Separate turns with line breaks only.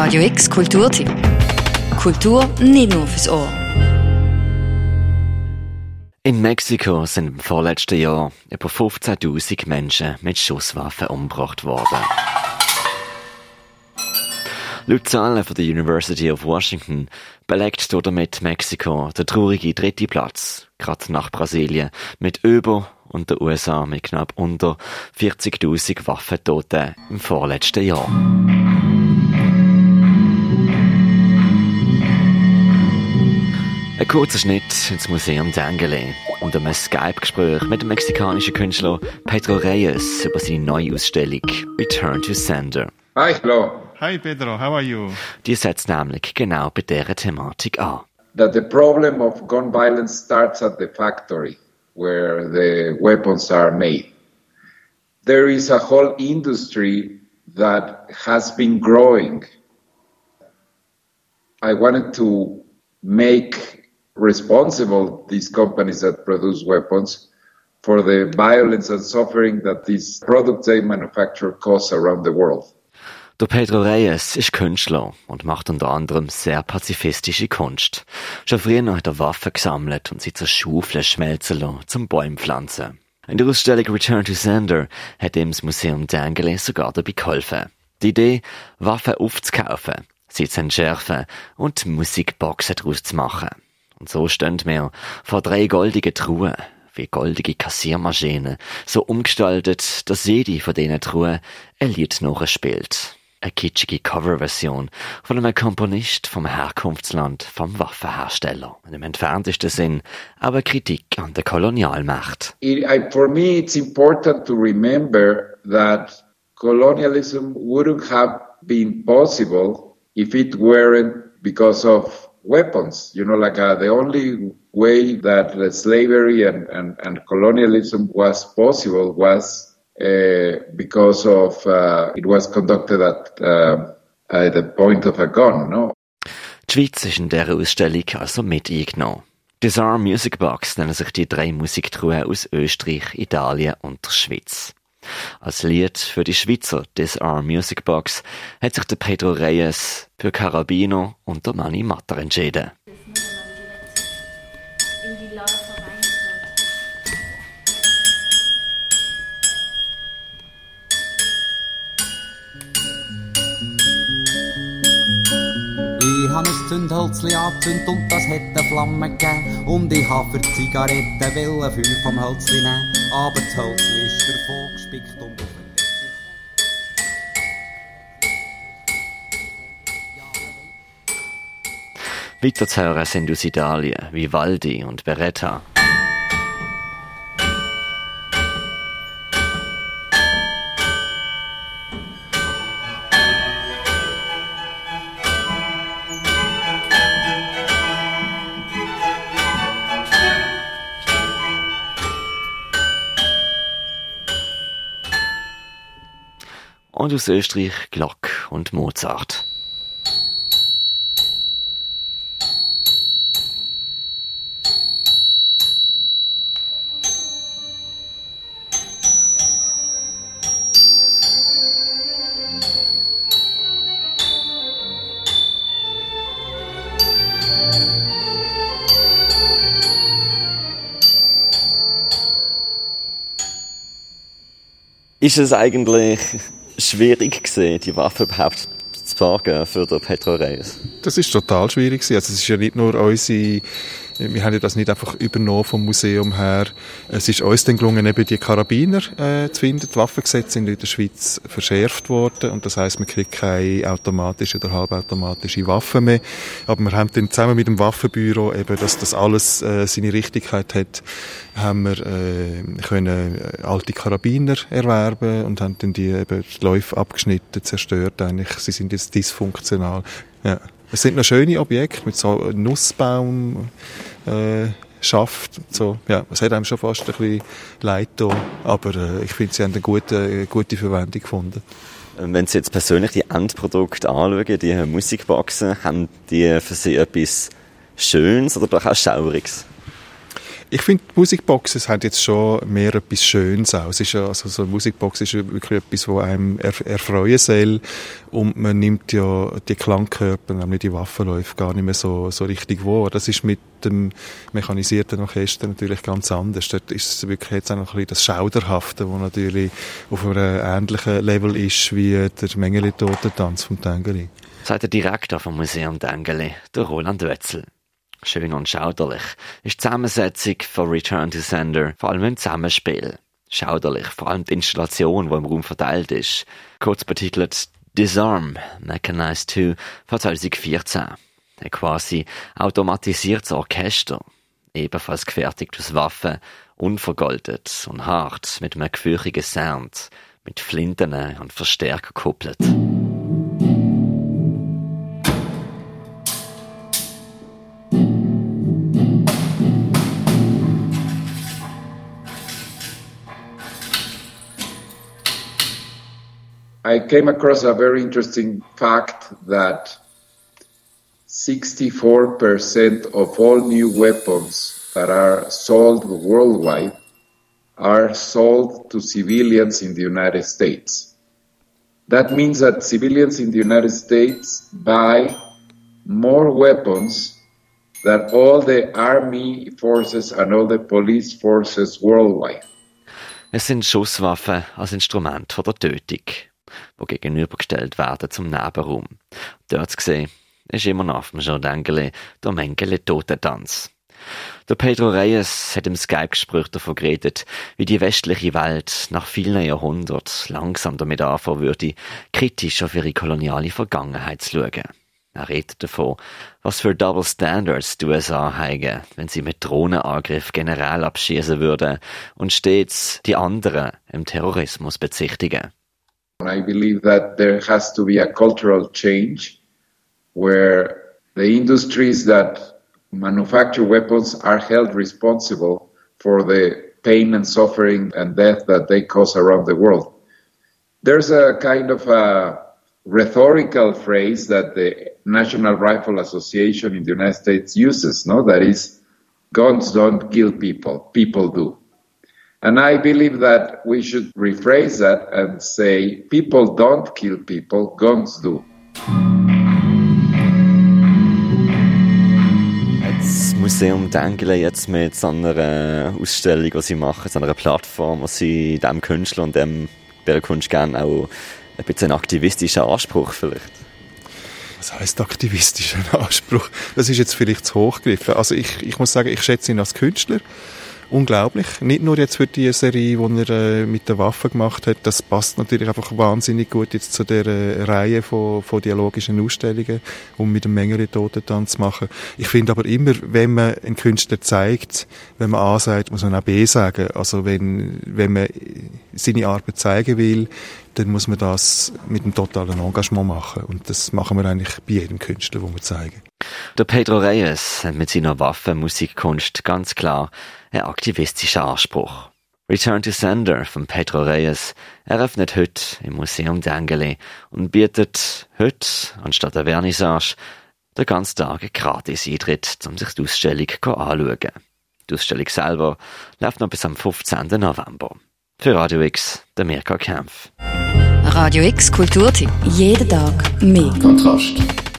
Radio X Kulturtipp. Kultur nicht nur fürs Ohr.
In Mexiko sind im vorletzten Jahr über 15.000 Menschen mit Schusswaffen umgebracht worden. Laut Zahlen von der University of Washington belegt damit Mexiko den traurigen dritten Platz, gerade nach Brasilien, mit über und den USA mit knapp unter 40.000 Waffentoten im vorletzten Jahr. Ein kurzer Schnitt ins Museum d'Angele und ein Skype-Gespräch mit dem mexikanischen Künstler Pedro Reyes über seine neue Ausstellung Return to Sender.
Hi, hello.
Hi Pedro, how are you?
Die setzt nämlich genau bei dieser Thematik an.
That the problem of gun violence starts at the factory where the weapons are made. There is a whole industry that has been growing. I wanted to make responsible these companies that produce weapons for the violence and suffering that these products they manufacture cause around the world.
Der Pedro Reyes ist Künstler und macht unter anderem sehr pazifistische Kunst. Schon früher hat er Waffen gesammelt und sie zur Schaufel schmelzen lassen, zum Bäumpflanzen. In der Ausstellung Return to Sender hat ihm das Museum d'Angele sogar dabei geholfen. Die Idee, Waffen aufzukaufen, sie zu entschärfen und Musikboxen daraus zu machen. Und so stehen wir vor drei goldigen Truhen, wie goldige Kassiermaschinen, so umgestaltet, dass jede von diesen Truhen ein Lied nachspielt eine kitschige Coverversion von einem Komponist vom Herkunftsland vom Waffenhersteller. In dem entferntesten Sinn aber Kritik an der Kolonialmacht.
It, I, for me, it's important to remember that colonialism wouldn't have been possible if it weren't because of weapons. You know, like uh, the only way that uh, slavery and, and, and colonialism was possible was uh, because of uh, it was conducted at, uh, at the point of a gun. No?
Die Schweiz ist in dieser Ausstellung also mit eingenommen. Disarm Music Box nennen sich die drei Musiktruhen aus Österreich, Italien und der Schweiz. Als Lied für die Schweizer Disarm Music Box hat sich der Pedro Reyes für Carabino und der Manni Matter entschieden.
Ich habe ein Zündhölzli angezündet und das hat eine Flamme gegeben. Und ich habe für Zigaretten Wille Feuer vom Hölzli nehmen. Aber das Hölzli ist davon gespickt und auf den
zu hören sind aus Italien Vivaldi und Beretta. Und aus Österreich Glock und Mozart. Ist es eigentlich schwierig gewesen, die Waffe überhaupt zu borgen für den Petro Reis?
Das ist total schwierig gewesen. Also es ist ja nicht nur unsere wir haben ja das nicht einfach übernommen vom Museum her. Es ist uns dann gelungen, eben die Karabiner äh, zu finden. Die Waffengesetze sind in der Schweiz verschärft worden und das heißt, man kriegt keine automatische oder halbautomatische Waffen mehr. Aber wir haben dann zusammen mit dem Waffenbüro eben, dass das alles äh, seine Richtigkeit hat, haben wir äh, können äh, alte Karabiner erwerben und haben dann die eben die Läufe abgeschnitten, zerstört eigentlich. Sie sind jetzt dysfunktional. Ja. Es sind noch schöne Objekte mit so Nussbaum, äh, Schaft. So, ja, es hat einem schon fast ein bisschen leid da, aber äh, ich finde, sie haben eine gute, eine gute Verwendung gefunden.
Wenn Sie jetzt persönlich die Endprodukte anschauen, die Musikboxen, haben die für Sie etwas Schönes oder doch auch Schauriges?
Ich finde, Musikboxes haben jetzt schon mehr etwas Schönes ist ja, also so eine Musikbox ist wirklich etwas, wo einem er, erfreuen soll. Und man nimmt ja die Klangkörper, nämlich die Waffenläufe, gar nicht mehr so, so richtig wahr. Das ist mit dem mechanisierten Orchester natürlich ganz anders. Dort ist es wirklich jetzt auch noch ein bisschen das Schauderhafte, wo natürlich auf einem ähnlichen Level ist wie der Mengele-Totentanz vom Tengeli.
Sagt der Direktor vom Museum Tengeli, der Roland Wetzel. Schön und schauderlich ist die Zusammensetzung von Return to Sender, vor allem im Zusammenspiel. Schauderlich, vor allem die Installation, die im Raum verteilt ist. Kurz betitelt Disarm, Mechanized 2 von 2014. Ein quasi automatisiertes Orchester, ebenfalls gefertigt aus Waffen, unvergoldet und hart, mit einem gefürchigen Sound, mit Flinten und Verstärker gekoppelt.
I came across a very interesting fact that 64% of all new weapons that are sold worldwide are sold to civilians in the United States. That means that civilians in the United States buy more weapons than all the army forces and all the police forces worldwide.
Es sind Schusswaffen als Instrument der Tötung, wo gegenübergestellt werden zum Nebenraum. Dort gesehen ist immer noch auf dem Jardengeli der Mengele Totentanz. Der Pedro Reyes hat im Skype-Gespräch davon geredet, wie die westliche Welt nach vielen Jahrhunderten langsam damit anfangen würde, kritisch auf ihre koloniale Vergangenheit zu schauen. Er redet davon, was für Double Standards die USA haben, wenn sie mit Drohnenangriff generell abschießen würden und stets die anderen im Terrorismus bezichtigen.
I believe that there has to be a cultural change where the industries that manufacture weapons are held responsible for the pain and suffering and death that they cause around the world. There's a kind of a rhetorical phrase that the National Rifle Association in the United States uses, no? That is, guns don't kill people, people do. And I believe that we should rephrase that and say, people don't kill people, guns do.
Das Museum Dengele jetzt mit so einer Ausstellung, die sie machen, so einer Plattform, wo sie dem Künstler und dem, der Kunst gerne auch ein bisschen einen aktivistischen Anspruch vielleicht.
Was heißt aktivistischer Anspruch? Das ist jetzt vielleicht zu hochgegriffen. Also ich, ich muss sagen, ich schätze ihn als Künstler unglaublich. Nicht nur jetzt für die Serie, die er äh, mit der Waffe gemacht hat, das passt natürlich einfach wahnsinnig gut jetzt zu der äh, Reihe von, von dialogischen Ausstellungen, um mit dem Mengele Totentanz machen. Ich finde aber immer, wenn man einen Künstler zeigt, wenn man A sagt, muss man auch B sagen. Also wenn, wenn man seine Arbeit zeigen will, dann muss man das mit einem totalen Engagement machen. Und das machen wir eigentlich bei jedem Künstler, den wir zeigen.
Der Pedro Reyes hat mit seiner Waffenmusikkunst ganz klar einen aktivistischen Anspruch. Return to Sender von Pedro Reyes eröffnet heute im Museum d'Angeli und bietet heute, anstatt der Vernissage, den ganzen Tag gratis Eintritt, um sich die Ausstellung anzuschauen. Die Ausstellung selber läuft noch bis am 15. November. Für Radio X, der Mirka Kempf.
Radio X Kulturtipp. Jeden Tag mehr.
Kontrast.